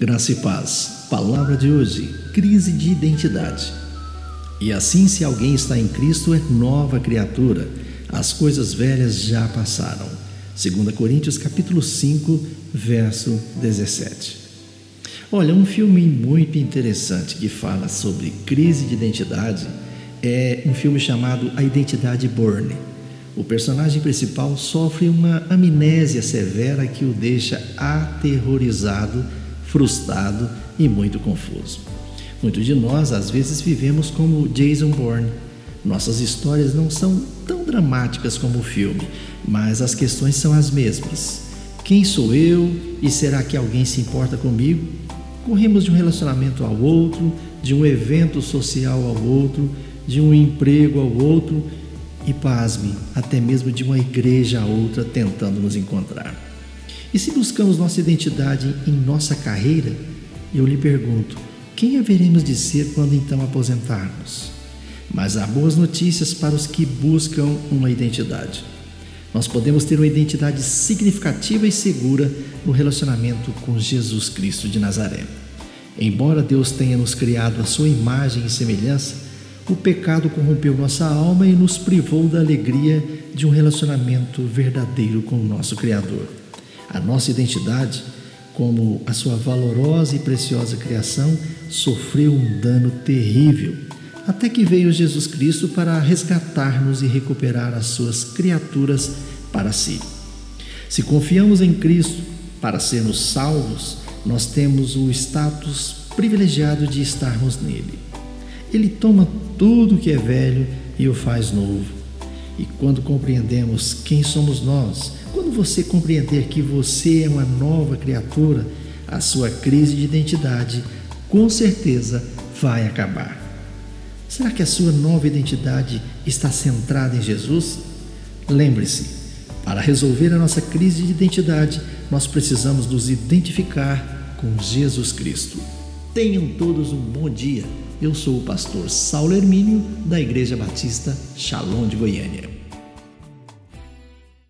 Graça e paz. Palavra de hoje: crise de identidade. E assim, se alguém está em Cristo, é nova criatura. As coisas velhas já passaram. 2 Coríntios capítulo 5, verso 17. Olha, um filme muito interessante que fala sobre crise de identidade é um filme chamado A Identidade Borne. O personagem principal sofre uma amnésia severa que o deixa aterrorizado frustrado e muito confuso. Muitos de nós, às vezes, vivemos como Jason Bourne. Nossas histórias não são tão dramáticas como o filme, mas as questões são as mesmas. Quem sou eu e será que alguém se importa comigo? Corremos de um relacionamento ao outro, de um evento social ao outro, de um emprego ao outro e, pasme, até mesmo de uma igreja a outra tentando nos encontrar. E se buscamos nossa identidade em nossa carreira, eu lhe pergunto: quem haveremos de ser quando então aposentarmos? Mas há boas notícias para os que buscam uma identidade. Nós podemos ter uma identidade significativa e segura no relacionamento com Jesus Cristo de Nazaré. Embora Deus tenha nos criado a sua imagem e semelhança, o pecado corrompeu nossa alma e nos privou da alegria de um relacionamento verdadeiro com o nosso Criador. A nossa identidade, como a sua valorosa e preciosa criação, sofreu um dano terrível, até que veio Jesus Cristo para resgatar-nos e recuperar as suas criaturas para si. Se confiamos em Cristo para sermos salvos, nós temos o status privilegiado de estarmos nele. Ele toma tudo que é velho e o faz novo e quando compreendemos quem somos nós, quando você compreender que você é uma nova criatura, a sua crise de identidade com certeza vai acabar. Será que a sua nova identidade está centrada em Jesus? Lembre-se, para resolver a nossa crise de identidade, nós precisamos nos identificar com Jesus Cristo. Tenham todos um bom dia. Eu sou o pastor Saulo Hermínio, da Igreja Batista Shalom de Goiânia.